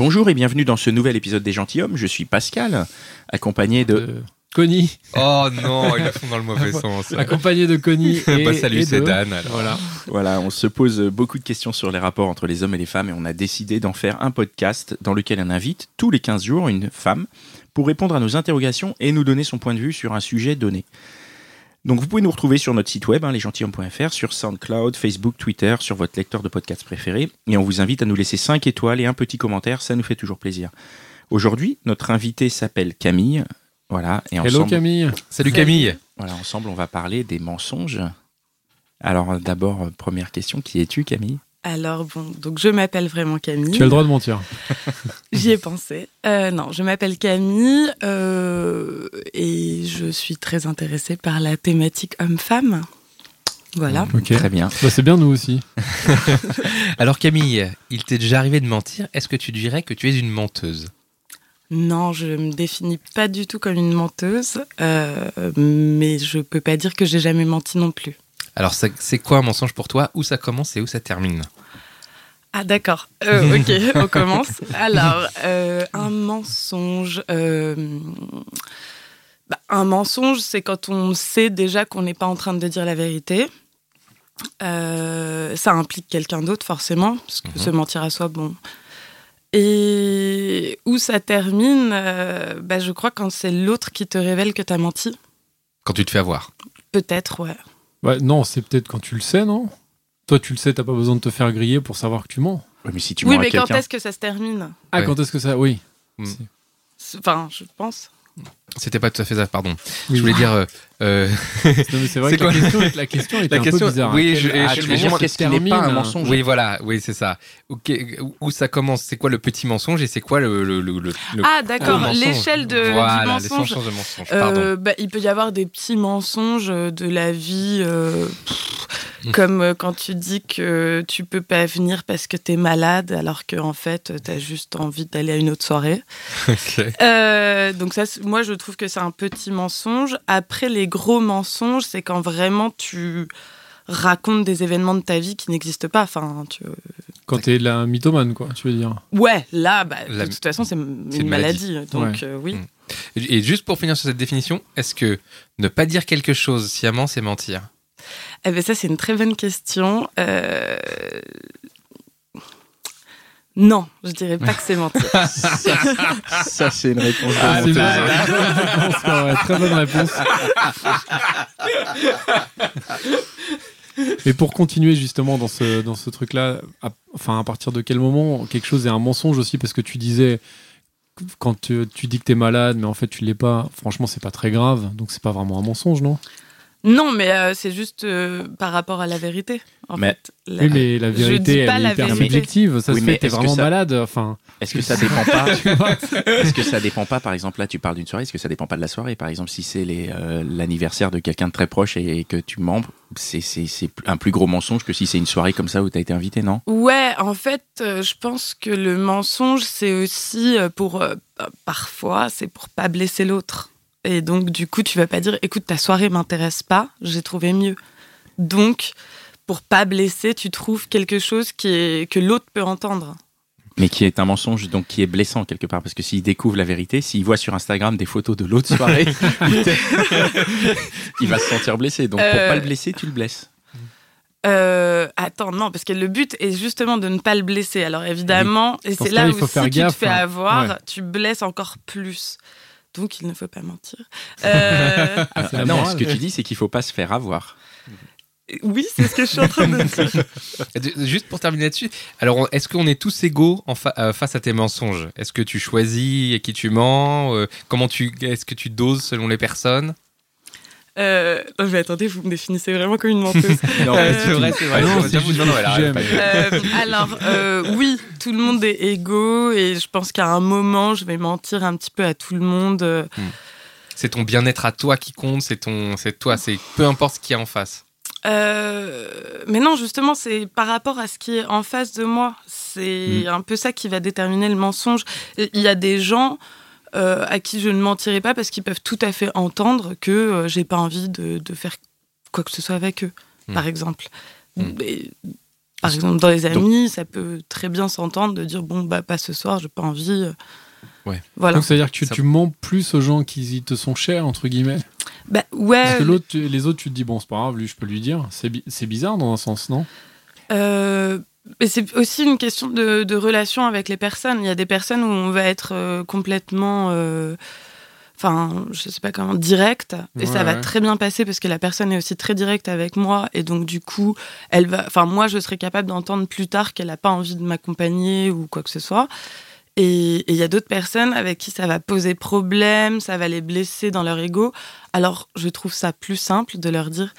Bonjour et bienvenue dans ce nouvel épisode des Gentilhommes. Je suis Pascal, accompagné de... Euh, Connie, Oh non, ils le font dans le mauvais sens. accompagné de Connie. Et, bah salut, et c'est de- Dan. alors. Voilà. Voilà, on se pose beaucoup de questions sur les rapports entre les hommes et les femmes et on a décidé d'en faire un podcast dans lequel on invite tous les 15 jours une femme pour répondre à nos interrogations et nous donner son point de vue sur un sujet donné. Donc vous pouvez nous retrouver sur notre site web, hein, lesgentilhommes.fr, sur SoundCloud, Facebook, Twitter, sur votre lecteur de podcast préféré. Et on vous invite à nous laisser 5 étoiles et un petit commentaire, ça nous fait toujours plaisir. Aujourd'hui, notre invitée s'appelle Camille. Voilà, et Hello ensemble, Camille. Salut Camille. voilà, ensemble, on va parler des mensonges. Alors d'abord, première question, qui es-tu Camille? Alors bon, donc je m'appelle vraiment Camille. Tu as le droit de mentir. J'y ai pensé. Euh, non, je m'appelle Camille euh, et je suis très intéressée par la thématique homme-femme. Voilà. Ok. Très bien. Bah, c'est bien nous aussi. Alors Camille, il t'est déjà arrivé de mentir. Est-ce que tu dirais que tu es une menteuse? Non, je me définis pas du tout comme une menteuse, euh, mais je peux pas dire que j'ai jamais menti non plus. Alors c'est quoi un mensonge pour toi? Où ça commence et où ça termine? Ah d'accord. Euh, ok, on commence. Alors, euh, un mensonge. euh, bah, un mensonge, c'est quand on sait déjà qu'on n'est pas en train de dire la vérité. Ça implique quelqu'un d'autre forcément, parce que Mhm. se mentir à soi, bon. Et où ça termine, bah, je crois quand c'est l'autre qui te révèle que t'as menti. Quand tu te fais avoir. Peut-être, ouais. Ouais, non, c'est peut-être quand tu le sais, non? Toi, tu le sais, t'as pas besoin de te faire griller pour savoir que tu mens. Ouais, mais si tu oui, mens à mais quand quelqu'un, est-ce que ça se termine? Ah, Ouais. quand est-ce que ça? Oui. Hmm. C'est- Enfin, je pense. C'était pas tout à fait ça, pardon. Oui. Je voulais dire. euh, euh, Non, mais c'est vrai que la quoi question, la question était La un question- peu bizarre. oui, je- je- je- moment qu'est-ce qui n'est pas un termine mensonge oui, voilà, oui, c'est ça. Ok, où ça commence C'est quoi le petit mensonge et c'est quoi le, le, le- le- le Ah, d'accord, l'échelle de, voilà, du mensonge. l'échelle de mensonge. Pardon. Euh, bah, il peut y avoir des petits mensonges de la vie, euh, pff, Mm. comme euh, quand tu dis que tu peux pas venir parce que t'es malade, alors qu'en en fait t'as juste envie d'aller à une autre soirée. Euh, donc ça, moi je trouve que c'est un petit mensonge. Après, les gros mensonges, c'est quand vraiment tu racontes des événements de ta vie qui n'existent pas. Enfin, tu... Quand t'es la mythomane, quoi, tu veux dire. ouais, là, bah, La- de toute façon, c'est une, maladie. Donc Ouais. euh, oui. Mm. Et juste pour finir sur cette définition, est-ce que ne pas dire quelque chose sciemment, c'est mentir? Eh ben ça, c'est une très bonne question. Euh, Non, je dirais pas que c'est mentir. ça c'est une réponse. Ah, de c'est bien. Très bonne réponse, quoi, ouais, très bonne réponse. Et pour continuer justement dans ce, dans ce truc-là, à, enfin à partir de quel moment quelque chose est un mensonge aussi? Parce que tu disais, quand tu, tu dis que t'es malade, mais en fait tu l'es pas, franchement c'est pas très grave, donc c'est pas vraiment un mensonge, non? Non, mais euh, c'est juste euh, par rapport à la vérité. En Mais- fait, La- Oui, mais la je vérité, elle est hyper subjective. Ça Oui, se fait, t'es vraiment ça- malade. Enfin, Est-ce que ça dépend pas Est-ce que ça dépend pas, par exemple, là tu parles d'une soirée, est-ce que ça dépend pas de la soirée? Par exemple, si c'est les, euh, l'anniversaire de quelqu'un de très proche et, que tu mens, c'est, c'est, c'est un plus gros mensonge que si c'est une soirée comme ça où tu as été invité, non? Ouais, en fait, euh, je pense que le mensonge, c'est aussi pour. parfois, c'est pour pas blesser l'autre. Et donc, du coup, tu vas pas dire écoute, ta soirée m'intéresse pas, j'ai trouvé mieux. Donc, pour pas blesser, tu trouves quelque chose qui est, que l'autre peut entendre. Mais qui est un mensonge, donc qui est blessant quelque part. Parce que s'il découvre la vérité, s'il voit sur Instagram des photos de l'autre soirée, il va se sentir blessé. Donc pour Euh, pas le blesser, tu le blesses. Euh, attends, non, parce que le but est justement de ne pas le blesser. Alors évidemment, et c'est là où si tu te fais hein. avoir, Ouais. tu blesses encore plus. Donc il ne faut pas mentir. Euh, la non, ce que tu dis, c'est qu'il faut pas se faire avoir. oui, c'est ce que je suis en train de dire. Juste pour terminer là-dessus, alors est-ce qu'on est tous égaux en fa- euh, face à tes mensonges? Est-ce que tu choisis à qui tu mens? Euh, Comment tu Est-ce que tu doses selon les personnes? Euh, non, mais attendez, vous me définissez vraiment comme une menteuse. Non, Euh, c'est vrai, c'est vrai. non, c'est non, non, elle pas dit. Euh, alors, euh, oui, tout le monde est égaux et je pense qu'à un moment, je vais mentir un petit peu à tout le monde. euh, C'est ton bien-être à toi qui compte, c'est ton, c'est toi, c'est peu importe ce qu'il y a en face. Euh, mais non, justement, c'est par rapport à ce qui est en face de moi. C'est un peu ça qui va déterminer le mensonge. Il y a des gens euh, à qui je ne mentirai pas parce qu'ils peuvent tout à fait entendre que euh, j'ai pas envie de, de faire quoi que ce soit avec eux, Mm. par exemple. Mm. Et, par exemple, dans les amis, ça peut très bien s'entendre de dire bon, bah, pas ce soir, j'ai pas envie. euh. Ouais. Voilà. Donc, c'est-à-dire que tu, Ça- tu mens plus aux gens qui te sont chers, entre guillemets. Bah, ouais. Parce que l'autre, tu- les autres, tu te dis, bon, c'est pas grave, lui, je peux lui dire. C'est bi- c'est bizarre dans un sens, non? Euh, c'est aussi une question de, de relation avec les personnes. Il y a des personnes où on va être euh, complètement, euh, enfin, je sais pas comment, direct, et ça va ouais. très bien passer parce que la personne est aussi très directe avec moi, et donc du coup, elle va, enfin, moi, je serais capable d'entendre plus tard qu'elle n'a pas envie de m'accompagner ou quoi que ce soit. Et il y a d'autres personnes avec qui ça va poser problème, ça va les blesser dans leur ego. Alors, je trouve ça plus simple de leur dire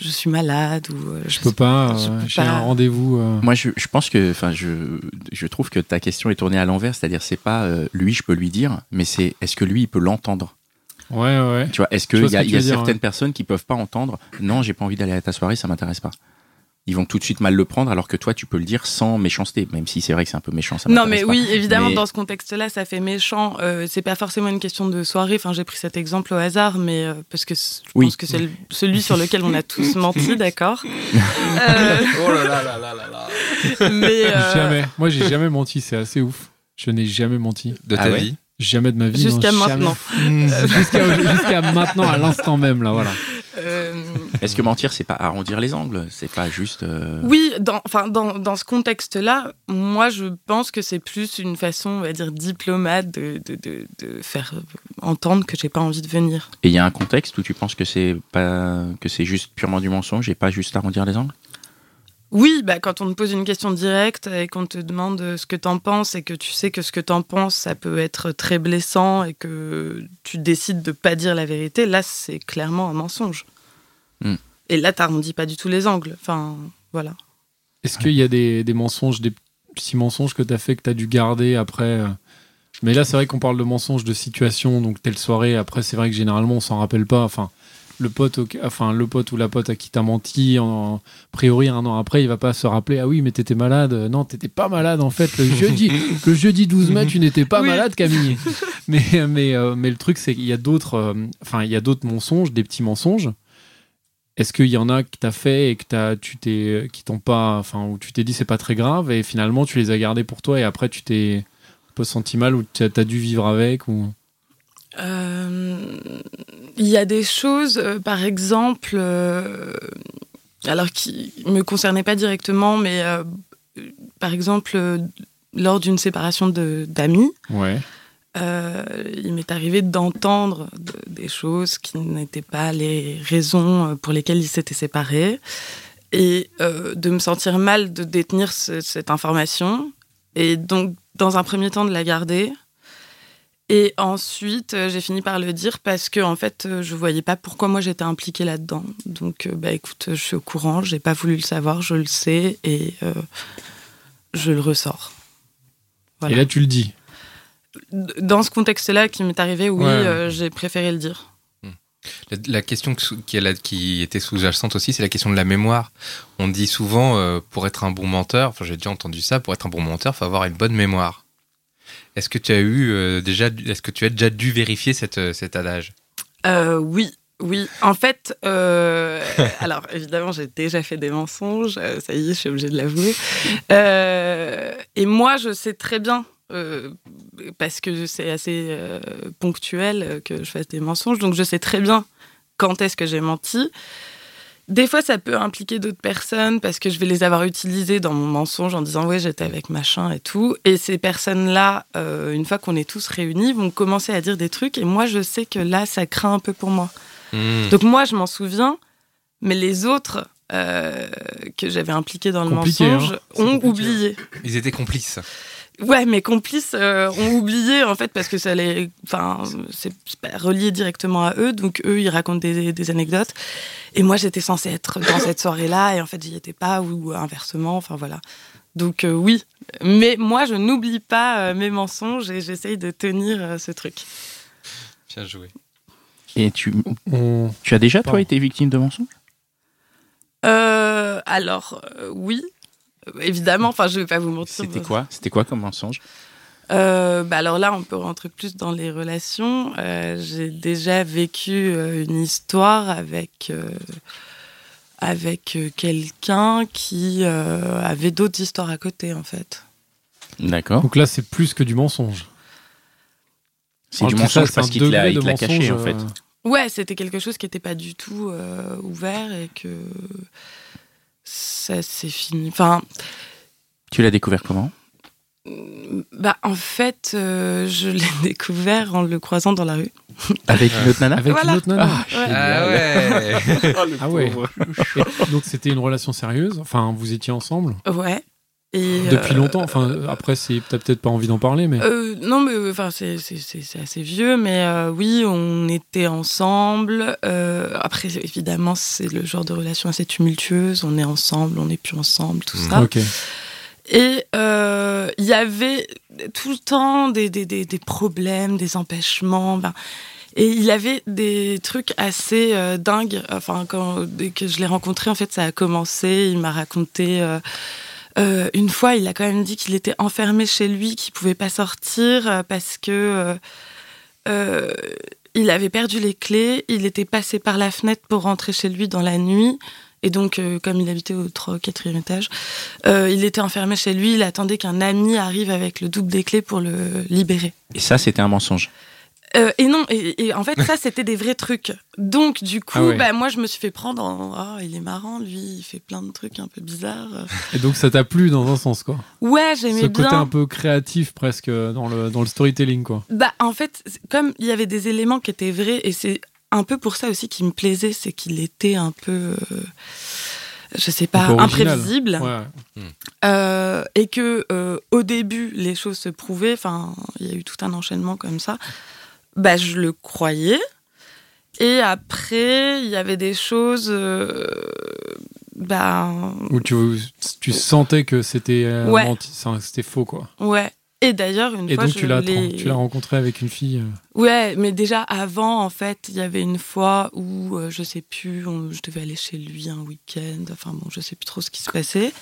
je suis malade ou euh, Je peux pas, je euh, j'ai un rendez-vous. euh, Moi, je, je pense que, enfin, je, je trouve que ta question est tournée à l'envers, c'est-à-dire c'est pas euh, lui, je peux lui dire, mais c'est est-ce que lui, il peut l'entendre? Ouais, ouais. Tu vois, est-ce Je qu'il y a, que il tu y a dire, certaines ouais. personnes qui peuvent pas entendre Non, j'ai pas envie d'aller à ta soirée, ça m'intéresse pas. Ils vont tout de suite mal le prendre, alors que toi, tu peux le dire sans méchanceté, même si c'est vrai que c'est un peu méchant. Ça Non, mais pas. oui, évidemment, Mais- dans ce contexte-là, ça fait méchant. Euh, c'est pas forcément une question de soirée. Enfin, j'ai pris cet exemple au hasard, mais euh, parce que je Oui. pense que c'est le- celui sur lequel on a tous menti, d'accord. Euh, Oh là là là là là là. mais euh, Jamais. Moi, j'ai jamais menti, c'est assez ouf. Je n'ai jamais menti. De ta Ah ouais vie. Jamais de ma vie. jusqu'à jamais. maintenant. Jusqu'à jusqu'à maintenant, à l'instant même, là, voilà. Est-ce que mentir, c'est pas arrondir les angles? C'est pas juste. euh, oui, dans, enfin, dans, dans ce contexte-là, moi, je pense que c'est plus une façon, on va dire, diplomate de, de, de, de faire entendre que j'ai pas envie de venir. Et il y a un contexte où tu penses que c'est pas que c'est juste purement du mensonge et pas juste arrondir les angles? Oui, bah, quand on te pose une question directe et qu'on te demande ce que t'en penses et que tu sais que ce que t'en penses, ça peut être très blessant et que tu décides de pas dire la vérité, là, c'est clairement un mensonge. Hmm. Et là, t'arrondis pas du tout les angles. Enfin, voilà. Est-ce qu'il y a des, des mensonges, des petits mensonges que tu as fait, que tu as dû garder après euh, Mais là, c'est vrai qu'on parle de mensonges de situation, donc telle soirée. Après, c'est vrai que généralement, on s'en rappelle pas. Enfin, le pote, au- enfin, le pote ou la pote à qui t'as menti, en, a priori, un an après, il va pas se rappeler Ah oui, mais t'étais malade. Non, t'étais pas malade, en fait. Le jeudi, le jeudi 12 mai, tu n'étais pas Oui. malade, Camille. mais, mais, euh, mais le truc, c'est qu'il y a d'autres euh, enfin, il y a d'autres mensonges, des petits mensonges. Est-ce qu'il y en a que t'as fait et que t'as, tu t'es, qui t'ont pas, enfin, où tu t'es dit c'est pas très grave et finalement tu les as gardés pour toi et après tu t'es un peu senti mal ou tu as dû vivre avec ou? Euh, Il y a des choses, euh, par exemple, euh, alors qui me concernaient pas directement, mais par exemple, lors d'une séparation d'amis, Ouais. Euh, il m'est arrivé d'entendre de- des choses qui n'étaient pas les raisons euh, pour lesquelles ils s'étaient séparés. Et euh, de me sentir mal de détenir ce- cette information. Et donc dans un premier temps de la garder. Et ensuite j'ai fini par le dire parce que en fait je voyais pas pourquoi moi j'étais impliquée là-dedans. Donc bah écoute je suis au courant. J'ai pas voulu le savoir je le sais. Et je le ressors. Et là tu le dis. Dans ce contexte-là qui m'est arrivé, oui, Ouais. euh, j'ai préféré le dire. La, la question qui, était sous-jacente aussi, c'est la question de la mémoire. On dit souvent, euh, pour être un bon menteur, enfin j'ai déjà entendu ça, pour être un bon menteur, il faut avoir une bonne mémoire. Est-ce que tu as eu euh, déjà, est-ce que tu as déjà dû vérifier cette, cet adage? Oui, oui. En fait, euh, alors évidemment, j'ai déjà fait des mensonges, ça y est, je suis obligée de l'avouer. Euh, et moi, je sais très bien, euh, parce que c'est assez euh, ponctuel que je fasse des mensonges, donc je sais très bien quand est-ce que j'ai menti. Des fois, ça peut impliquer d'autres personnes parce que je vais les avoir utilisées dans mon mensonge en disant ouais j'étais avec machin et tout. Et ces personnes-là, euh, une fois qu'on est tous réunis, vont commencer à dire des trucs et moi je sais que là ça craint un peu pour moi. Hmm. Donc moi je m'en souviens, mais les autres euh, que j'avais impliqués dans le Compliqué, mensonge hein. C'est ont compliqué. oublié. Ils étaient complices. Ouais, mes complices euh, ont oublié en fait parce que ça les, enfin, c'est pas relié directement à eux, donc eux ils racontent des, des anecdotes. Et moi j'étais censée être dans cette soirée-là. Et en fait j'y étais pas ou inversement, enfin voilà. Donc euh, oui, mais moi je n'oublie pas euh, mes mensonges et j'essaye de tenir euh, ce truc. Bien joué. Et tu, tu as déjà, toi, été victime de mensonges? Euh, alors euh, oui, évidemment. Enfin je vais pas vous mentir. C'était quoi? C'était quoi comme mensonge? Euh, bah alors là, on peut rentrer plus dans les relations. Euh, J'ai déjà vécu euh, une histoire avec euh, avec euh, quelqu'un qui euh, avait d'autres histoires à côté, en fait. D'accord. Donc là, c'est plus que du mensonge. C'est du mensonge ça, parce qu'il te l'a caché, en fait. euh, Ouais, c'était quelque chose qui n'était pas du tout euh, ouvert et que ça s'est fini. Enfin, Tu l'as découvert comment? bah en fait, euh, je l'ai découvert en le croisant dans la rue. Avec une autre nana? Avec Voilà. une autre nana? Ouais. Ah ouais Ah ouais. Et donc c'était une relation sérieuse? Enfin, vous étiez ensemble? Ouais. Et, depuis euh, longtemps. Enfin, après, c'est t'as peut-être pas envie d'en parler, mais Euh, non, mais enfin, c'est, c'est, c'est, c'est assez vieux, mais euh, oui, on était ensemble. Euh, après, évidemment, c'est le genre de relation assez tumultueuse. On est ensemble, on n'est plus ensemble, tout ça. ok. Et euh, il y avait tout le temps des, des, des, des problèmes, des empêchements. ben, et il avait des trucs assez euh, dingues. Enfin, quand dès que je l'ai rencontré, en fait, ça a commencé. Il m'a raconté. euh, euh, une fois, il a quand même dit qu'il était enfermé chez lui, qu'il pouvait pas sortir euh, parce que euh, il avait perdu les clés. Il était passé par la fenêtre pour rentrer chez lui dans la nuit. Et donc, comme il habitait au 3 4 étage, il était enfermé chez lui. Il attendait qu'un ami arrive avec le double des clés pour le libérer. Et ça, c'était un mensonge. Euh, et non, et, et en fait, ça, c'était des vrais trucs. Donc, du coup, Ah ouais. bah, moi, je me suis fait prendre en. Ah, il est marrant, lui, il fait plein de trucs un peu bizarres. Et donc ça t'a plu dans un sens, quoi. Ouais, Ce j'aimais côté bien. un peu créatif presque dans le dans le storytelling, quoi. Bah, en fait, comme il y avait des éléments qui étaient vrais, et c'est un peu pour ça aussi qui me plaisait, c'est qu'il était un peu. euh, je sais pas, imprévisible. Ouais. Euh, et que euh, au début les choses se prouvaient, enfin il y a eu tout un enchaînement comme ça, bah je le croyais. Et après il y avait des choses, euh, bah Où tu tu sentais que c'était euh, Ouais. c'était faux, quoi. ouais. Et d'ailleurs une Et fois donc je tu l'as rencontré avec une fille. euh, Ouais, mais déjà avant, en fait, il y avait une fois où, je sais plus, on- je devais aller chez lui un week-end. Enfin bon, je sais plus trop ce qui se passait.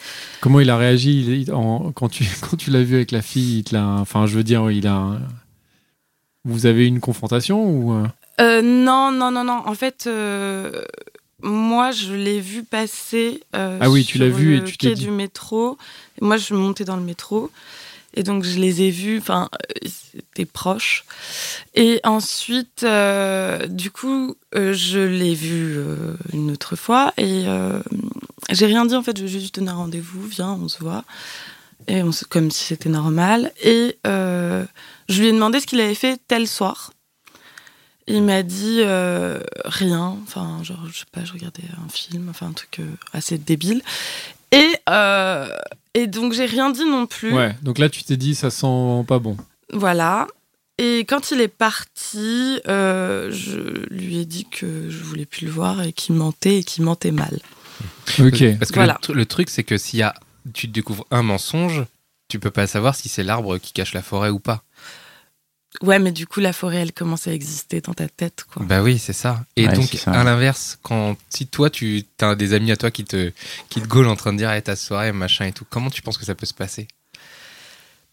Comment il a réagi? Il- en- quand tu quand tu l'as vu avec la fille il te Enfin, je veux dire, il a. Vous avez une confrontation ou euh, Euh, non, non, non, non. En fait, euh, moi, je l'ai vu passer. euh, Ah oui, tu l'as vu et tu t'es dit- du métro. Moi, je montais dans le métro. Et donc, je les ai vus. Enfin, euh, c'était proche. Et ensuite, du coup, je l'ai vu une autre fois. Et j'ai rien dit. En fait, je ai juste donné un rendez-vous. Viens, on se voit. Et on comme si c'était normal. Et je lui ai demandé ce qu'il avait fait tel soir. Il m'a dit euh, rien, enfin, genre, je sais pas, je regardais un film, enfin, un truc euh, assez débile. Et, euh, et donc, j'ai rien dit non plus. Ouais. Donc là, tu t'es dit, ça sent pas bon. Voilà. Et quand il est parti, euh, je lui ai dit que je voulais plus le voir et qu'il mentait et qu'il mentait mal. Ok. Parce que Voilà. le, le truc, c'est que s'il y a, tu découvres un mensonge, tu peux pas savoir si c'est l'arbre qui cache la forêt ou pas. Ouais, mais du coup, la forêt, elle commence à exister dans ta tête, quoi. Bah oui, c'est ça. Et Ouais, donc, ça. à l'inverse, quand si toi, tu as des amis à toi qui te, qui te gaulent en train de dire, hey, ta soirée, machin et tout, comment tu penses que ça peut se passer?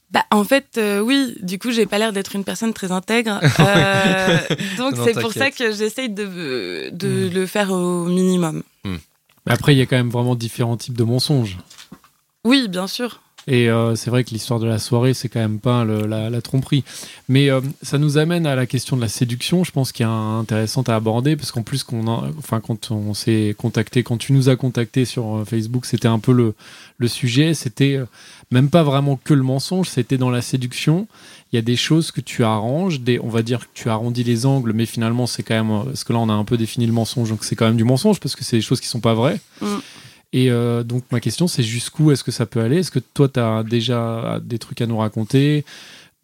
Bah, en fait, euh, oui, du coup, j'ai pas l'air d'être une personne très intègre. Euh, donc, c'est pour ça que j'essaye de, de le faire au minimum. Mais après, il y a quand même vraiment différents types de mensonges. Oui, bien sûr. Et euh, c'est vrai que l'histoire de la soirée, c'est quand même pas la, tromperie. Mais euh, ça nous amène à la question de la séduction, je pense, qui est intéressante à aborder, parce qu'en plus, quand on s'est contacté, quand tu nous as contacté sur euh, Facebook, c'était un peu le, sujet. C'était même pas vraiment que le mensonge, c'était dans la séduction. Il y a des choses que tu arranges, on va dire que tu arrondis les angles, mais finalement, c'est quand même. Parce que là, on a un peu défini le mensonge, donc c'est quand même du mensonge, parce que c'est des choses qui sont pas vraies. Mm. Et euh, donc ma question c'est jusqu'où est-ce que ça peut aller? Est-ce que toi tu as déjà des trucs à nous raconter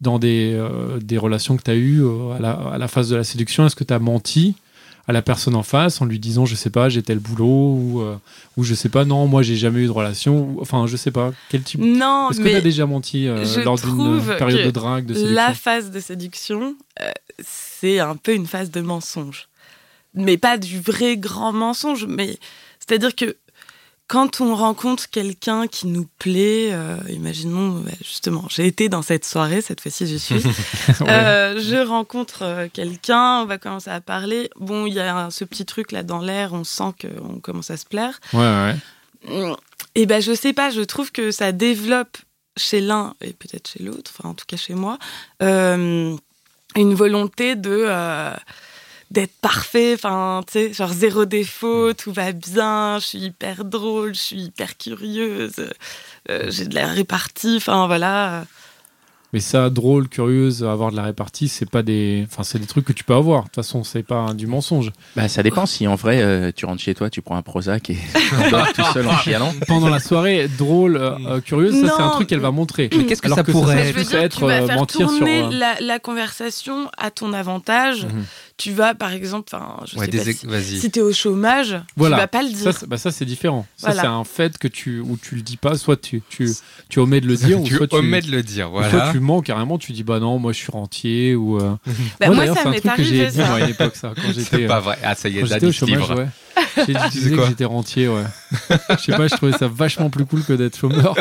dans des, euh, des relations que tu as eues euh, à, la, à la phase de la séduction? Est-ce que tu as menti à la personne en face en lui disant je sais pas j'ai tel boulot ou, euh, ou je sais pas non moi j'ai jamais eu de relation ou- enfin je sais pas. Quel type? Non, est-ce que tu as mais déjà menti euh, lors d'une période de drague de séduction? la phase de séduction, euh, c'est un peu une phase de mensonge. Mais pas du vrai grand mensonge, mais c'est-à-dire que quand on rencontre quelqu'un qui nous plaît, euh, imaginons, bah, justement, j'ai été dans cette soirée, cette fois-ci j'y suis, Ouais. Euh, je rencontre euh, quelqu'un, on va commencer à parler. Bon, il y a ce petit truc là dans l'air, on sent qu'on commence à se plaire. ouais ouais Et ben je sais pas, je trouve que ça développe chez l'un et peut-être chez l'autre, enfin en tout cas chez moi, euh, une volonté de d'être parfait, enfin tu sais, genre zéro défaut, tout va bien, je suis hyper drôle, je suis hyper curieuse, euh, j'ai de la répartie, enfin voilà. Mais ça, drôle, curieuse, avoir de la répartie, c'est pas des, enfin, c'est des trucs que tu peux avoir. De toute façon, c'est pas du mensonge. Bah, ça dépend si en vrai euh, tu rentres chez toi, tu prends un Prozac et tu tout seul en chialant. Pendant la soirée, drôle, euh, euh, curieuse, ça c'est un truc qu'elle va montrer. Mais qu'est-ce que Alors ça que pourrait ça je être veux plus dire, être tu vas euh, faire mentir sur. tourner euh, la, la conversation à ton avantage. Mhm. Tu vas, par exemple, enfin, je Ouais, sais des pas ex- si, si t'es au chômage, Voilà. tu vas pas le Ça, dire. c'est- bah, ça c'est différent. Ça c'est un fait que tu où tu le dis pas, soit tu tu, tu omets de le dire, ou tu soit tu omets de le dire, ou soit tu mens carrément. Tu dis bah non, moi je suis rentier ou. euh, Bah, moi, moi, d'ailleurs, ça c'est un m'est truc que j'ai arrivé, dit ça. moi, à une époque ça quand C'est j'étais. pas vrai. Ah, ça y est, j'étais au chômage, livre. ouais. J'ai dit disais que j'étais rentier, ouais. Je sais pas, je trouvais ça vachement plus cool que d'être chômeur.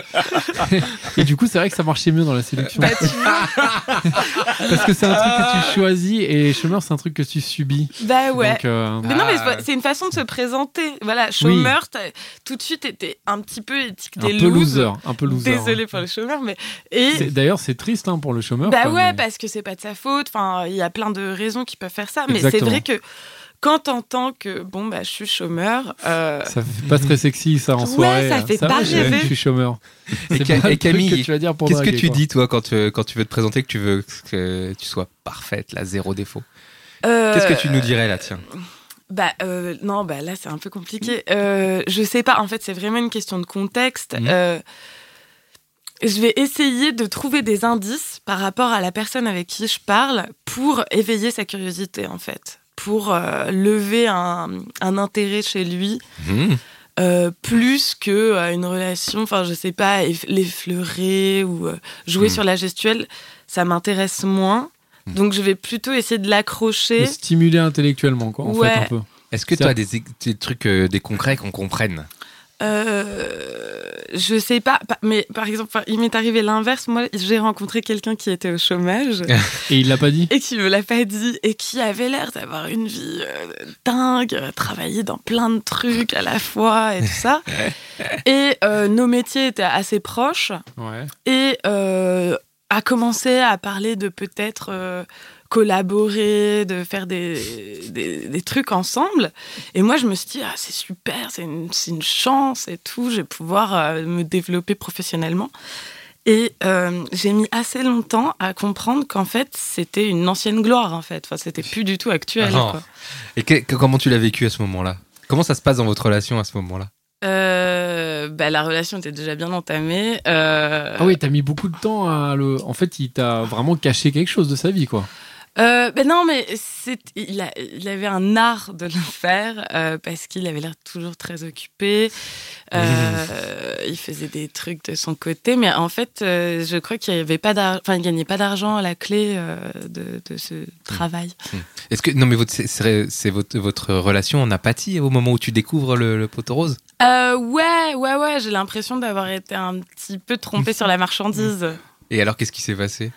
Et du coup, c'est vrai que ça marchait mieux dans la séduction. Bah, tu. Parce que c'est un truc que tu choisis et chômeur, c'est un truc que tu subis. Bah ouais. Donc, euh, Mais non, mais Ah. c'est- une façon de se présenter. Voilà, chômeur, t'as- tout de suite, t'étais un petit peu étiqueté un peu loose. loser. Un peu loser. Désolé hein. pour les chômeurs, mais. Et. D'ailleurs, c'est triste hein, pour le chômeur. Bah quoi, ouais, mais- parce que c'est pas de sa faute. Enfin, il y a plein de raisons qui peuvent faire ça. Mais c'est vrai que quand t'entends que, bon, bah, je suis chômeur. euh, Ça fait pas très sexy ça en Ouais, soirée. ça fait va, pas rêver. Je suis chômeur. Et, Ca- le Camille, que tu vas dire pour qu'est-ce que tu quoi. dis, toi, quand tu, quand tu veux te présenter, que tu veux que tu sois parfaite, là, zéro défaut? Euh, Qu'est-ce que tu nous dirais, là, tiens Bah euh, non, bah là c'est un peu compliqué. Euh, je sais pas. En fait, c'est vraiment une question de contexte. Mhm. Euh, je vais essayer de trouver des indices par rapport à la personne avec qui je parle pour éveiller sa curiosité en fait, pour lever un, un intérêt chez lui. Mmh. euh, plus que une relation, enfin je sais pas, eff- l'effleurer ou jouer Mhm. sur la gestuelle, ça m'intéresse moins. Mhm. Donc je vais plutôt essayer de l'accrocher. Le stimuler intellectuellement, quoi, en Ouais. fait, un peu. Est-ce que tu as des, des trucs, euh, des concrets qu'on comprenne Euh, je sais pas, pa- mais par exemple, il m'est arrivé l'inverse. Moi, j'ai rencontré quelqu'un qui était au chômage Et il l'a pas dit et qui me l'a pas dit et qui avait l'air d'avoir une vie euh, dingue, euh, travailler dans plein de trucs à la fois et tout ça. Et euh, nos métiers étaient assez proches Ouais. et euh, a commencé à parler de peut-être euh, collaborer, de faire des, des, des trucs ensemble. Et moi, je me suis dit, ah, c'est super, c'est une, une chance et tout, je vais pouvoir euh, me développer professionnellement. Et euh, j'ai mis assez longtemps à comprendre qu'en fait, c'était une ancienne gloire, en fait. Enfin, c'était plus du tout actuel. Ah. quoi. Et que- comment tu l'as vécu à ce moment-là? Comment ça se passe dans votre relation à ce moment-là? Euh, bah, la relation était déjà bien entamée. Euh, Ah oui, t'as mis beaucoup de temps à le. En fait, il t'a vraiment caché quelque chose de sa vie, quoi. Euh, ben non, mais c'est, il, a- il avait un art de le faire euh, parce qu'il avait l'air toujours très occupé. Euh, il faisait des trucs de son côté, mais en fait, je crois qu'il avait pas d'argent, enfin, il gagnait pas d'argent à la clé de, de ce travail. Est-ce que non mais votre c'est- votre votre relation en apathie au moment où tu découvres le, le poteau rose? Euh, ouais, ouais, ouais, j'ai l'impression d'avoir été un petit peu trompée sur la marchandise. Et alors qu'est-ce qui s'est passé?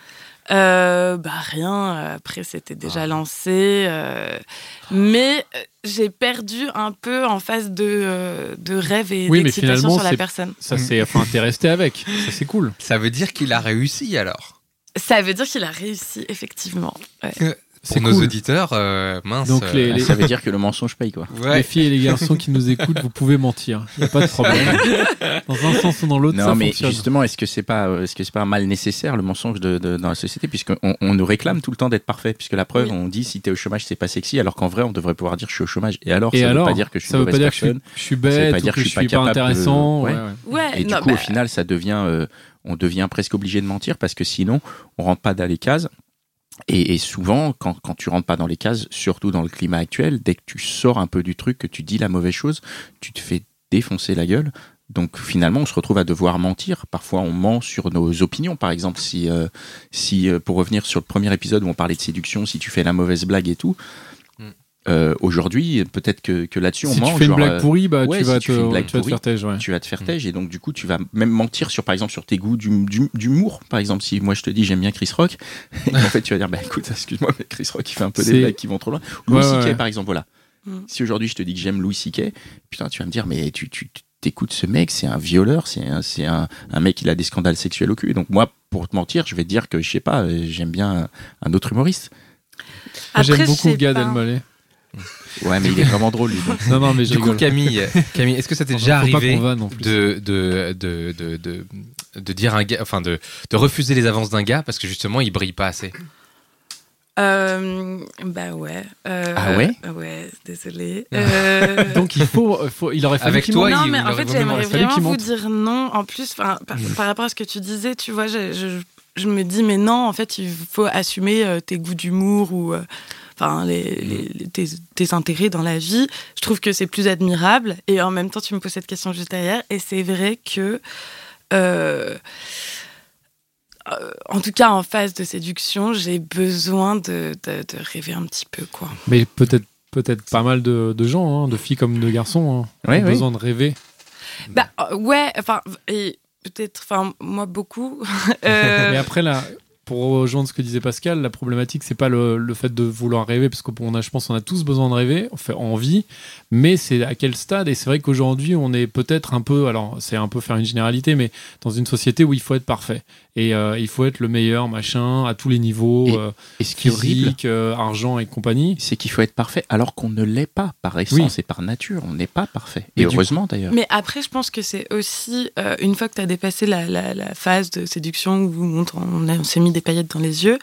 Euh, bah rien. Après, c'était déjà lancé, euh, mais euh, j'ai perdu un peu en phase de de rêve et Oui, mais d'excitation finalement, sur la personne. Ça, c'est. Enfin, t'es resté avec. Ça, c'est cool. Ça veut dire qu'il a réussi alors? Ça veut dire qu'il a réussi effectivement. Ouais. C'est nos cool. auditeurs, euh, mince. Donc, euh, les- Ça veut dire que le mensonge paye, quoi. Les filles et les garçons qui nous écoutent, vous pouvez mentir. Il n'y a pas de problème. Dans un sens ou dans l'autre, Non, ça mais fonctionne. justement, est-ce que c'est pas, euh, est-ce que c'est pas un mal nécessaire le mensonge de, de- dans la société, puisqu'on on nous réclame tout le temps d'être parfait, puisque la preuve, Oui. on dit si t'es au chômage, c'est pas sexy, alors qu'en vrai, on devrait pouvoir dire je suis au chômage. Et alors, Et ça alors, veut pas dire que je suis ça veut pas mauvaise dire que je suis, personne. je suis Ça veut bête pas ou dire que que je suis pas pas capable de- intéressant. Ouais. ouais, ouais. Ouais, Et du coup, bah, au final, ça devient, euh, on devient presque obligé de mentir parce que sinon, on rentre pas dans les cases. Et, et souvent, quand, quand tu rentres pas dans les cases, surtout dans le climat actuel, dès que tu sors un peu du truc, que tu dis la mauvaise chose, tu te fais défoncer la gueule. Donc finalement, on se retrouve à devoir mentir. Parfois, on ment sur nos opinions. Par exemple, si, euh, si euh, pour revenir sur le premier épisode où on parlait de séduction, si tu fais la mauvaise blague et tout. Euh, aujourd'hui, peut-être que, que là-dessus, on Si ment. tu fais une blague pourrie, bah, ouais, tu, si vas te, tu vas te faire têche. Ouais. tu vas te faire têche et donc du coup tu vas même mentir sur par exemple sur tes goûts d'hum- d'hum- d'humour par exemple si moi je te dis j'aime bien Chris Rock et en fait tu vas dire bah écoute excuse-moi mais Chris Rock il fait un peu des blagues qui vont trop loin Louis Ouais, C.K. ouais. par exemple voilà Mm. si aujourd'hui je te dis que j'aime Louis C.K. putain tu vas me dire mais tu tu t'écoutes ce mec c'est un violeur c'est un c'est un, un mec il a des scandales sexuels au cul donc moi pour te mentir je vais te dire que je sais pas euh, j'aime bien un, un autre humoriste J'aime beaucoup Gad. Elmaleh. Ouais mais il est vraiment drôle lui donc. Non, non, mais je Du coup, rigole. Camille, Camille, est-ce que ça t'est déjà arrivé de, de, de, de, de, de dire un gars, enfin de, de refuser les avances d'un gars parce que justement il brille pas assez? Euh, bah ouais. Euh, Ah ouais? Ouais, désolé. Euh, Donc il faut, faut, il aurait fallu Avec toi, non, il- mais il en aurait fait, j'aimerais vraiment vous dire non. En plus, enfin, par, par rapport à ce que tu disais, tu vois, je, je, je me dis, mais non, en fait, il faut assumer euh, tes goûts d'humour ou euh, enfin les, les- les- tes, tes intérêts dans la vie. Je trouve que c'est plus admirable. Et en même temps, tu me poses cette question juste derrière. Et c'est vrai que. euh, euh, en tout cas, en phase de séduction, j'ai besoin de, de, de rêver un petit peu, quoi. Mais peut-être peut-être pas mal de, de gens, hein, de filles comme de garçons, hein, Ouais, ont besoin de rêver. Bah euh, ouais, enfin et peut-être, enfin moi beaucoup. Euh, Mais après, là, pour rejoindre ce que disait Pascal, la problématique, c'est pas le, le fait de vouloir rêver, parce qu'on a, je pense, on a tous besoin de rêver, on fait envie, mais c'est à quel stade? Et c'est vrai qu'aujourd'hui, on est peut-être un peu, alors c'est un peu faire une généralité, mais dans une société où il faut être parfait. Et euh, il faut être le meilleur, machin, à tous les niveaux, Et- euh, et ce qui est horrible physique, euh, argent et compagnie. c'est qu'il faut être parfait alors qu'on ne l'est pas par essence et par nature. On n'est pas parfait. Et heureusement d'ailleurs. Mais après, je pense que c'est aussi, euh, une fois que tu as dépassé la, la- la phase de séduction où on, on on s'est mis des paillettes dans les yeux,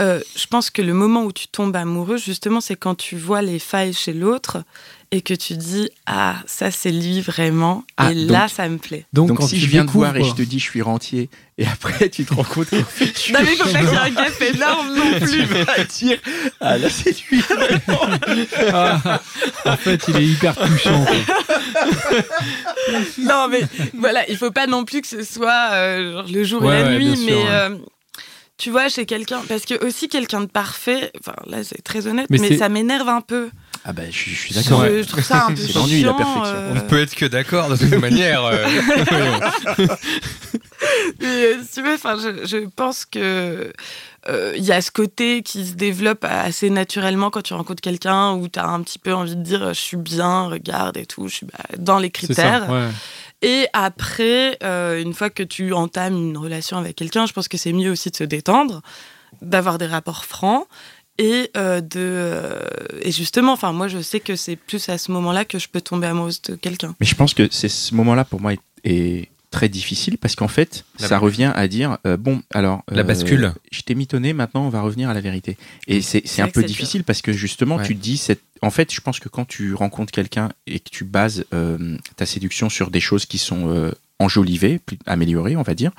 euh, je pense que le moment où tu tombes amoureux, justement, c'est quand tu vois les failles chez l'autre et que tu dis Ah, ça, c'est lui vraiment. Ah, et là, ça me plaît. Donc, Donc quand si tu je viens te voir et je te dis je suis rentier et après tu te rends compte qu'en fait je suis Non, mais il faut pas qu'il y ait un gap énorme non tu plus. vas dire ah là c'est lui Ah, en fait, il est hyper touchant. non, mais voilà, il faut pas non plus que ce soit euh, genre le jour Ouais, et la ouais, nuit, sûr, mais ouais. Tu vois, chez quelqu'un, parce que aussi quelqu'un de parfait, enfin là c'est très honnête, Mais mais, ça m'énerve un peu. ah bah je, je suis d'accord. Je, je trouve ça un peu C'est chiant. la perfection. euh, On ne peut être que d'accord de toute manière. euh. et, euh, tu vois, enfin, je, je pense que euh, il y a ce côté qui se développe assez naturellement quand tu rencontres quelqu'un où tu as un petit peu envie de dire je suis bien, regarde et tout, je suis bah, dans les critères. ça. ouais. Et après, euh, une fois que tu entames une relation avec quelqu'un, je pense que c'est mieux aussi de se détendre, d'avoir des rapports francs. Et, euh, de, euh, et justement, moi, je sais que c'est plus à ce moment-là que je peux tomber amoureuse de quelqu'un. mais je pense que c'est ce moment là pour moi est, est très difficile parce qu'en fait La- ça revient à dire euh, bon alors La euh, bascule. je t'ai mitonné maintenant on va revenir à la vérité et c'est c'est un peu difficile parce que justement Ouais. tu te dis cette en fait je pense que quand tu rencontres quelqu'un et que tu bases euh, ta séduction sur des choses qui sont euh, enjolivées améliorées on va dire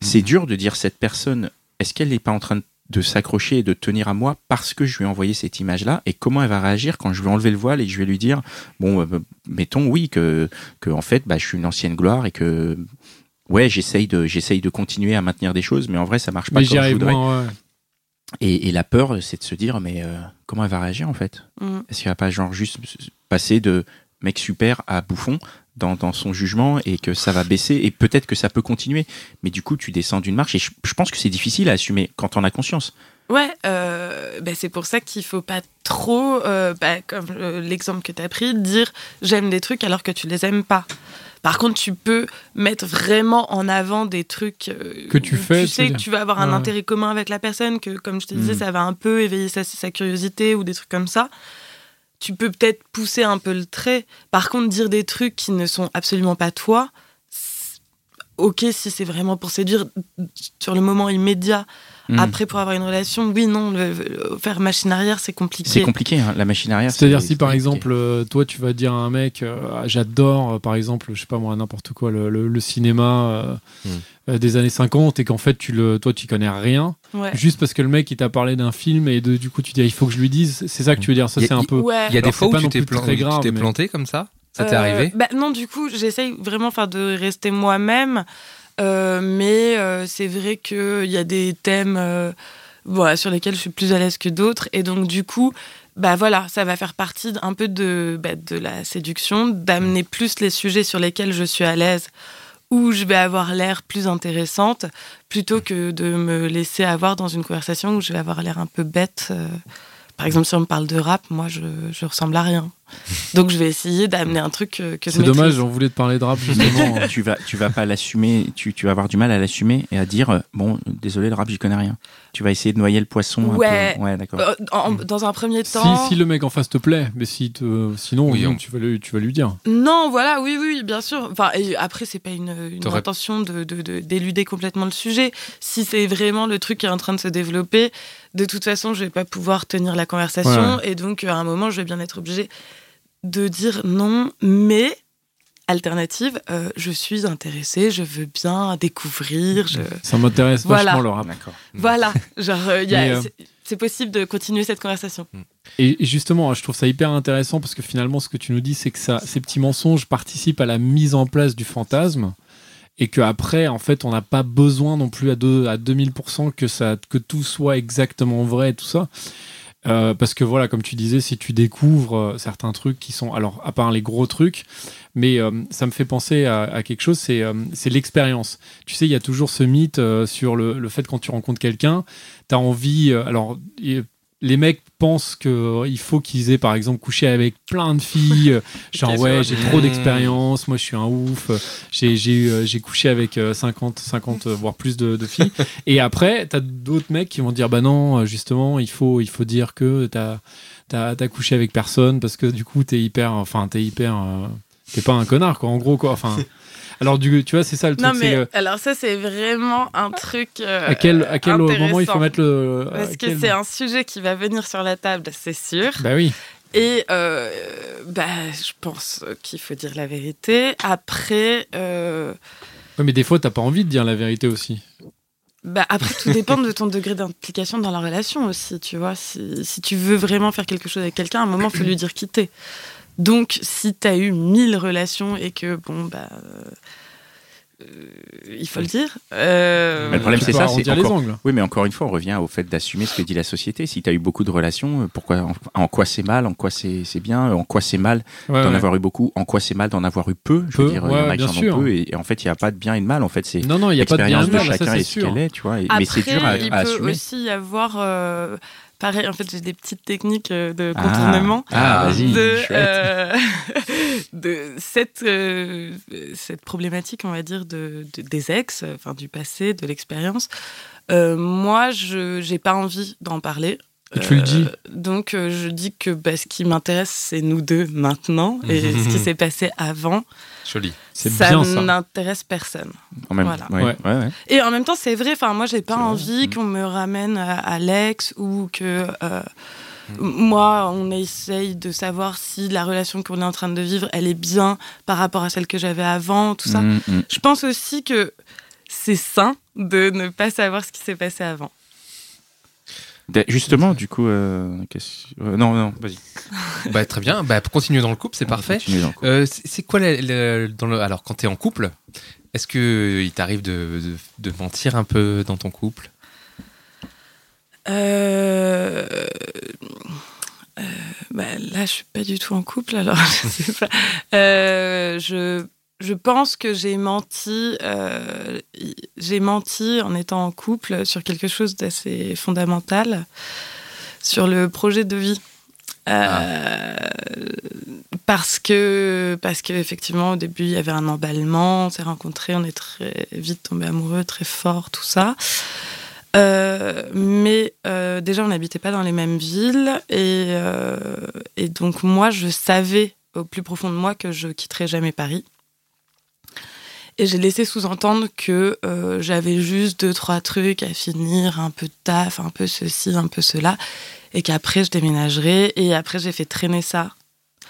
c'est Mhm. dur de dire cette personne est-ce qu'elle n'est pas en train de de s'accrocher et de tenir à moi parce que je lui ai envoyé cette image-là et comment elle va réagir quand je vais enlever le voile et que je vais lui dire bon euh, mettons oui que que en fait bah, je suis une ancienne gloire et que ouais j'essaye de j'essaye de continuer à maintenir des choses mais en vrai ça marche pas Mais comme j'y je arrive voudrais moins. ouais. et, et la peur c'est de se dire mais euh, comment elle va réagir en fait? Mm. est-ce qu'elle va pas genre juste passer de mec super à bouffon dans, dans son jugement et que ça va baisser et peut-être que ça peut continuer mais du coup tu descends d'une marche et je, je pense que c'est difficile à assumer quand on a conscience Ouais, euh, bah, c'est pour ça qu'il faut pas trop, euh, bah, comme euh, l'exemple que tu as pris, dire j'aime des trucs alors que tu les aimes pas. Par contre, tu peux mettre vraiment en avant des trucs euh, Que tu fais, Tu sais tu que tu vas avoir un Ouais. intérêt commun avec la personne, que comme je te disais, Mm. ça va un peu éveiller sa, sa curiosité ou des trucs comme ça. Tu peux peut-être pousser un peu le trait. Par contre, dire des trucs qui ne sont absolument pas toi, ok, si c'est vraiment pour séduire sur le moment immédiat. Mm. Après, pour avoir une relation, oui, non, le- le- faire machine arrière, c'est compliqué. C'est compliqué, hein, la machine arrière. C'est-à-dire c'est- si par exemple, euh, toi tu vas dire à un mec, euh, Ah, j'adore euh, par exemple, je sais pas moi, n'importe quoi, le, le- le cinéma euh, Hmm. Euh, des années 50 et qu'en fait tu le, toi tu connais rien, Ouais. juste parce que le mec il t'a parlé d'un film et de, du coup tu dis ah, il faut que je lui dise, c'est ça que tu veux dire, ça c'est un peu... Ouais. Il y a des Alors, fois où tu t'es plan- mais- planté comme ça? Ça t'est Euh, arrivé? bah, Non, du coup, j'essaye vraiment enfin, de rester moi-même. Euh, mais euh, c'est vrai qu'il y a des thèmes euh, voilà, sur lesquels je suis plus à l'aise que d'autres. Et donc, du coup, bah voilà, ça va faire partie un peu de, bah, de la séduction, d'amener plus les sujets sur lesquels je suis à l'aise, où je vais avoir l'air plus intéressante, plutôt que de me laisser avoir dans une conversation où je vais avoir l'air un peu bête. Par exemple, si on me parle de rap, moi, je, je ressemble à rien. Donc, je vais essayer d'amener un truc que, que je C'est dommage, on voulait te parler de rap justement. tu vas, tu vas pas l'assumer, tu, tu vas avoir du mal à l'assumer et à dire euh, bon, désolé, le rap, j'y connais rien. Tu vas essayer de noyer le poisson. un Ouais. peu. ouais, d'accord. Euh, en- dans un premier si, temps. si le mec en face te plaît, mais si te, sinon Oui, on- tu, vas lui, tu vas lui dire. Non, voilà, oui, oui, bien sûr. Enfin, et après, c'est pas une, intention de, de- de- d'éluder complètement le sujet. Si c'est vraiment le truc qui est en train de se développer, de toute façon, je vais pas pouvoir tenir la conversation. Et donc, à un moment, je vais bien être obligée de dire non, mais. Alternative, euh, je suis intéressée, je veux bien découvrir. Je... Ça m'intéresse Voilà. vachement. D'accord. Voilà, genre, euh, il y a- Mais, euh, c'est, possible de continuer cette conversation. Et et justement, je trouve ça hyper intéressant parce que finalement, ce que tu nous dis, c'est que ça, ces petits mensonges participent à la mise en place du fantasme et qu'après, en fait, on n'a pas besoin non plus à, deux, à 2000% que, ça, que tout soit exactement vrai et tout ça. Euh, parce que voilà, comme tu disais, si tu découvres euh, certains trucs qui sont, alors à part les gros trucs, mais euh, ça me fait penser à, quelque chose, c'est l'expérience. Tu sais, il y a toujours ce mythe sur le, le fait quand tu rencontres quelqu'un, tu as envie, alors les mecs pensent qu'il faut qu'ils aient par exemple couché avec plein de filles, euh, genre ouais, j'ai trop Mmh. d'expérience, moi je suis un ouf, euh, j'ai j'ai eu, euh, couché avec euh, 50, 50 euh, voire plus de, de filles. Et après, t'as d'autres mecs qui vont dire bah non, euh, justement, il faut, il faut dire que t'as t'as as couché avec personne parce que du coup t'es hyper, enfin t'es hyper, euh, t'es pas un connard quoi, en gros quoi. Enfin, alors du, tu vois, c'est ça le truc. Non, mais euh, alors, ça, c'est vraiment un truc. euh, à quel, à quel moment il faut mettre le. Parce à que c'est un sujet qui va venir sur la table, c'est sûr. Bah oui. Et euh, bah, je pense qu'il faut dire la vérité. Après, euh, Ouais, mais des fois, t'as pas envie de dire la vérité aussi. bah, après tout dépend de ton degré d'implication dans la relation aussi, tu vois. Si, si tu veux vraiment faire quelque chose avec quelqu'un, à un moment, il faut lui dire quitter. Donc, si tu as eu mille relations et que, bon, bah. euh, il faut le dire. Euh, Mais le problème, c'est ça, c'est les encore- angles. Oui, mais encore une fois, on revient au fait d'assumer ce que dit la société. Si tu as eu beaucoup de relations, euh, pourquoi, en, en quoi c'est mal, en quoi c'est c'est bien, en quoi c'est mal Ouais, d'en ouais. avoir eu beaucoup, en quoi c'est mal d'en avoir eu peu? Je Peu, veux dire, il y en ouais, a qui bien en ont peu, et, et en fait, il n'y a pas de bien et de mal. En fait, c'est Non, non, il n'y a pas de bien l'expérience et de, de ça chacun c'est et ce qu'elle est, tu vois. et- Après, mais c'est dur à, il à peut assumer. aussi y avoir. euh, pareil, en fait, j'ai des petites techniques euh, de Ah. contournement. Ah, vas-y, de, euh, de cette, euh, cette problématique, on va dire, de, de- des ex, enfin du passé, de l'expérience. Euh, moi, je j'ai pas envie d'en parler. Et tu le dis. Donc, euh, je dis que bah, ce qui m'intéresse, c'est nous deux maintenant. Et ce qui s'est passé avant, Joli. C'est ça bien ça. n'intéresse personne. En même, Voilà. ouais, Ouais. ouais, ouais. Et en même temps, c'est vrai. Enfin, moi, j'ai pas envie Mm. qu'on me ramène à, à l'ex ou que euh, moi, on essaye de savoir si la relation qu'on est en train de vivre, elle est bien par rapport à celle que j'avais avant, tout ça. Je pense aussi que c'est sain de ne pas savoir ce qui s'est passé avant. Justement, du coup, euh, euh, non, non, vas-y. Bah, très bien. Bah, pour continuer dans le couple, c'est parfait. Euh, c'est quoi la- la- dans le alors quand t'es en couple Est-ce que il t'arrive de, de, de mentir un peu dans ton couple? Euh, euh, bah, là, je suis pas du tout en couple, alors je sais pas. Euh, je, je pense que j'ai menti, euh, j'ai menti en étant en couple sur quelque chose d'assez fondamental, sur le projet de vie. Euh, parce que, parce que effectivement, au début, il y avait un emballement, on s'est rencontrés, on est très vite tombés amoureux, très fort, tout ça. Euh, mais déjà, on n'habitait pas dans les mêmes villes et, et donc moi, je savais au plus profond de moi que je quitterais jamais Paris. Et j'ai laissé sous-entendre que euh, j'avais juste deux, trois trucs à finir, un peu de taf, un peu ceci, un peu cela, et qu'après je déménagerais. Et après, j'ai fait traîner ça.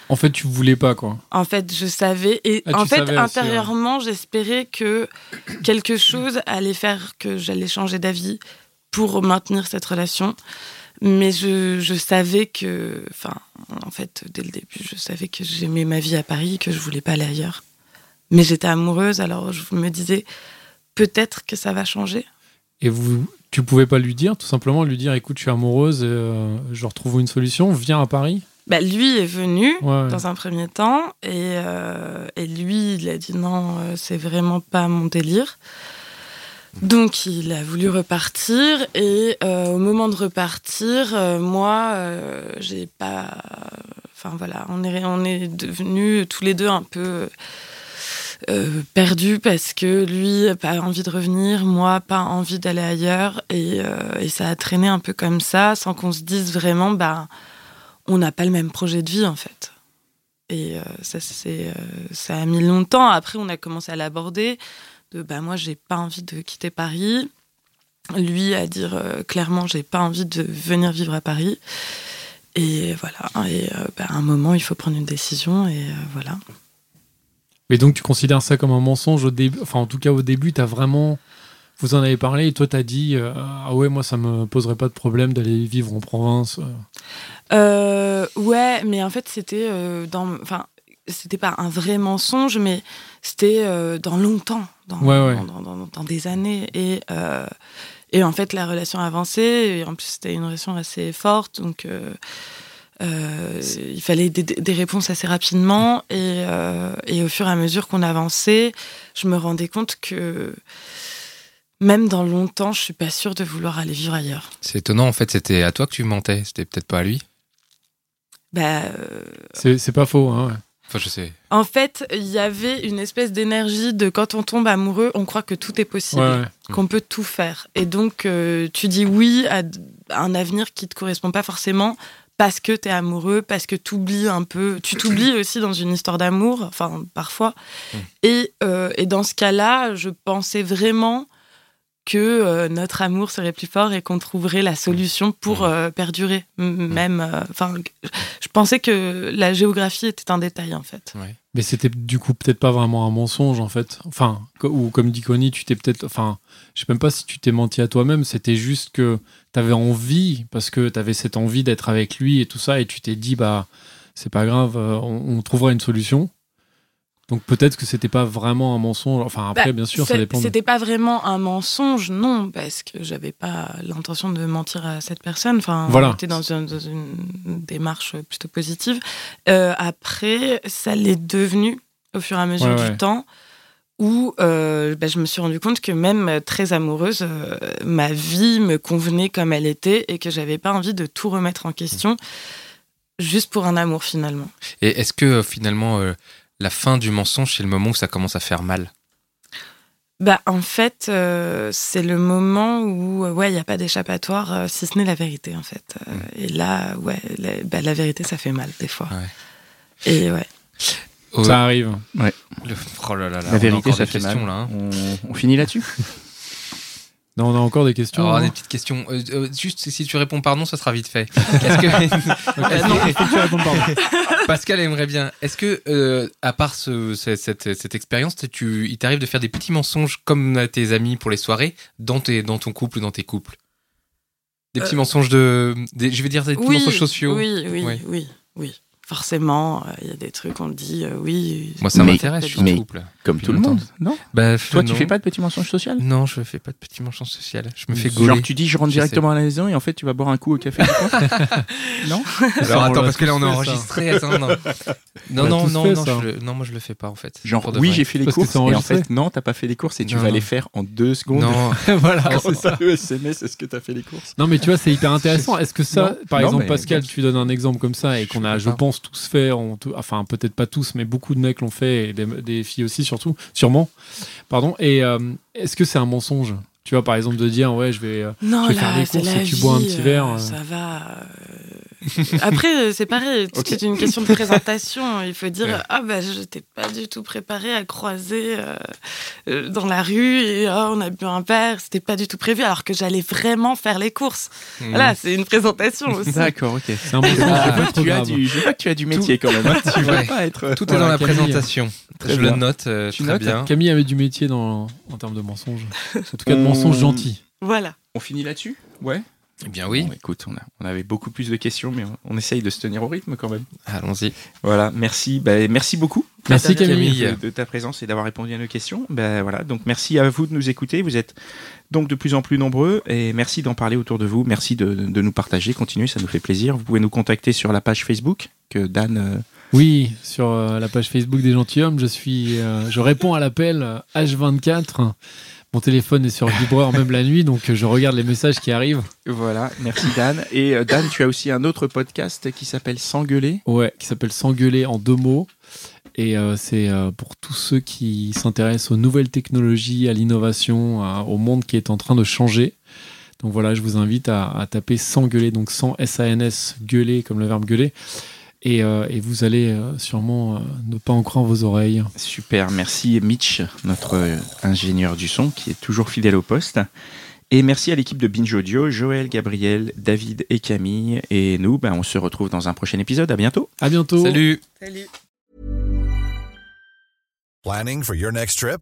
En fait, tu voulais pas, quoi. En fait, je savais. Et Ah, en fait, intérieurement, j'espérais que quelque chose allait faire que j'allais changer d'avis pour maintenir cette relation. Mais je, je savais que. Enfin, en fait, dès le début, je savais que j'aimais ma vie à Paris, que je voulais pas aller ailleurs. Mais j'étais amoureuse, alors je me disais peut-être que ça va changer. Et vous, tu pouvais pas lui dire, tout simplement lui dire, écoute, je suis amoureuse, euh, je retrouve une solution, viens à Paris. Bah, lui est venu Ouais. dans un premier temps et, euh, et lui, il a dit non, euh, c'est vraiment pas mon délire. Donc il a voulu repartir et euh, au moment de repartir, euh, moi, euh, j'ai pas. Enfin voilà, on est on est devenus tous les deux un peu euh, perdus parce que lui pas envie de revenir, moi pas envie d'aller ailleurs et, euh, et ça a traîné un peu comme ça sans qu'on se dise vraiment bah on n'a pas le même projet de vie en fait. Et euh, ça, ça a mis longtemps. Après, on a commencé à l'aborder. De bah moi, j'ai pas envie de quitter Paris. Lui à dire clairement, j'ai pas envie de venir vivre à Paris. Et voilà. Et bah, à un moment, il faut prendre une décision. Et voilà. Mais donc, tu considères ça comme un mensonge au début, enfin, en tout cas, au début, t'as vraiment. Vous en avez parlé et toi, t'as dit, euh, ah ouais, moi, ça me poserait pas de problème d'aller vivre en province. euh. Euh, ouais, mais en fait, c'était euh, dans. Enfin, c'était pas un vrai mensonge, mais c'était euh, dans longtemps, dans, Ouais, ouais. dans, dans- dans des années. Et, et en fait, la relation avançait. Et en plus, c'était une relation assez forte. Donc, euh, il fallait des, des réponses assez rapidement. Et, euh, et au fur et à mesure qu'on avançait, je me rendais compte que même dans longtemps, je suis pas sûre de vouloir aller vivre ailleurs. C'est étonnant, en fait, c'était à toi que tu mentais, c'était peut-être pas à lui. Bah, euh, C'est c'est pas faux, hein, ouais. Enfin, je sais. En fait, il y avait une espèce d'énergie de quand on tombe amoureux, on croit que tout est possible, Ouais, ouais. qu'on peut tout faire. Et donc, euh, tu dis oui à un avenir qui te correspond pas forcément parce que tu es amoureux, parce que tu oublies un peu. Tu t'oublies aussi dans une histoire d'amour, enfin, parfois. Mm. Et, euh, et dans ce cas-là, je pensais vraiment que euh, notre amour serait plus fort et qu'on trouverait la solution pour euh, perdurer. M- Même, enfin, je pensais que la géographie était un détail en fait. Ouais. Mais c'était du coup peut-être pas vraiment un mensonge en fait. Enfin, ou comme dit Connie, tu t'es peut-être. Enfin, je sais même pas si tu t'es menti à toi-même. C'était juste que t'avais envie, parce que t'avais cette envie d'être avec lui et tout ça, et tu t'es dit, bah, c'est pas grave, euh, on, on trouvera une solution. Donc peut-être que c'était pas vraiment un mensonge. Enfin, après, Bah, bien sûr, ça c'est- dépend. de- C'était pas vraiment un mensonge, non, parce que j'avais pas l'intention de mentir à cette personne. Enfin, Voilà. on était dans une, dans une démarche plutôt positive. Euh, après, ça l'est devenu au fur et à mesure Ouais, du ouais. temps. Où euh, bah, je me suis rendu compte que même très amoureuse, euh, ma vie me convenait comme elle était et que j'avais pas envie de tout remettre en question juste pour un amour finalement. Et est-ce que finalement, euh, la fin du mensonge, c'est le moment où ça commence à faire mal Bah, en fait, euh, c'est le moment où, euh, ouais, il n'y a pas d'échappatoire, euh, si ce n'est la vérité, en fait. Euh, Et là, ouais, la, bah, la vérité, ça fait mal, des fois. Ouais. Et ouais. Ça arrive. le- Oh là là La vérité, ça fait mal. là. hein. On, on finit là-dessus? Non, on a encore des questions. Alors, hein. des petites questions. Euh, euh, juste si tu réponds par non, ça sera vite fait. Est-ce que... Non, que- tu pardon. Pascal aimerait bien. Est-ce que, euh, à part ce- ce- cette, cette expérience, tu, il t'arrive de faire des petits mensonges comme à tes amis pour les soirées dans, tes, dans ton couple ou dans tes couples? Des petits Euh, mensonges de. des- je vais dire des petits mensonges sociaux. Oui, oui, Ouais. oui, oui. Forcément, euh, il y a des trucs, on dit euh, oui. Moi, ça m'intéresse, je suis en mais- couple. Comme tout le monde, non Bah, Toi, non. tu fais pas de petits mensonges sociaux? Non, je fais pas de petits mensonges sociaux. Je me fais gauler. Genre, tu dis, je rentre Je sais. directement à la maison et en fait, tu vas boire un coup au café. non Alors attends, parce que là on est enregistré. Attends, non, non, non, non, fait, non, je le- non, moi je le fais pas en fait. Genre, oui, j'ai fait les courses et en fait, non, t'as pas fait les courses et tu vas les faire en deux secondes. Non, voilà, c'est ça. le SMS, est-ce que t'as fait les courses? Non, mais tu vois, c'est hyper intéressant. Est-ce que ça, par exemple, Pascal, tu donnes un exemple comme ça et qu'on a, je pense, pense, tous fait. on enfin, peut-être pas tous, mais beaucoup de mecs l'ont fait, et des, des filles aussi, surtout, sûrement. Pardon. Et euh, est-ce que c'est un mensonge? Tu vois, par exemple, de dire, ouais, je vais. euh, Non, Je vais là, faire des courses et tu bois un petit verre, euh. Ça va. Après, euh, c'est pareil. C'est une question de présentation. Il faut dire Ouais. Ah, bah, je n'étais pas du tout préparée à croiser euh, euh, dans la rue et ah, on a bu un verre. C'était pas du tout prévu alors que j'allais vraiment faire les courses. Mmh. Voilà, c'est une présentation aussi. D'accord, ok. C'est un Ah, je, pas vois que tu as du, je vois que tu as du métier quand même. hein. Tu vas Ouais. pas être. Tout est Voilà, dans la Camille. présentation. Je bien. le note euh, Tu très notes bien. Camille avait du métier dans, en termes de mensonges. En tout cas, de On- mensonges gentils. Voilà. On finit là-dessus? Ouais. Eh bien oui, Bon, écoute, on, a- on avait beaucoup plus de questions, mais on, on essaye de se tenir au rythme quand même. allons-y. Voilà, merci. Ben, merci beaucoup Merci Camille. Camille. de, de ta présence et d'avoir répondu à nos questions. Ben, voilà, donc merci à vous de nous écouter. Vous êtes donc de plus en plus nombreux et merci d'en parler autour de vous. Merci de, de nous partager. Continuez, ça nous fait plaisir. Vous pouvez nous contacter sur la page Facebook que Dan. euh, Oui, sur euh, la page Facebook des gentilshommes, je suis, euh, je réponds à l'appel euh, H24. Mon téléphone est sur vibreur même la nuit, donc euh, je regarde les messages qui arrivent. Voilà, merci Dan. Et euh, Dan, tu as aussi un autre podcast qui s'appelle S'engueuler. Ouais, qui s'appelle S'engueuler en deux mots. Et euh, c'est euh, pour tous ceux qui s'intéressent aux nouvelles technologies, à l'innovation, au monde qui est en train de changer. Donc voilà, je vous invite à, à taper S'engueuler, donc sans S-A-N-S, gueuler comme le verbe gueuler. Et, euh, et vous allez euh, sûrement euh, ne pas en croire vos oreilles. Super, merci Mitch, notre ingénieur du son qui est toujours fidèle au poste. Et merci à l'équipe de Binge Audio, Joël, Gabriel, David et Camille. Et nous, ben, on se retrouve dans un prochain épisode. À bientôt. À bientôt. Salut Salut. Planning for your next trip?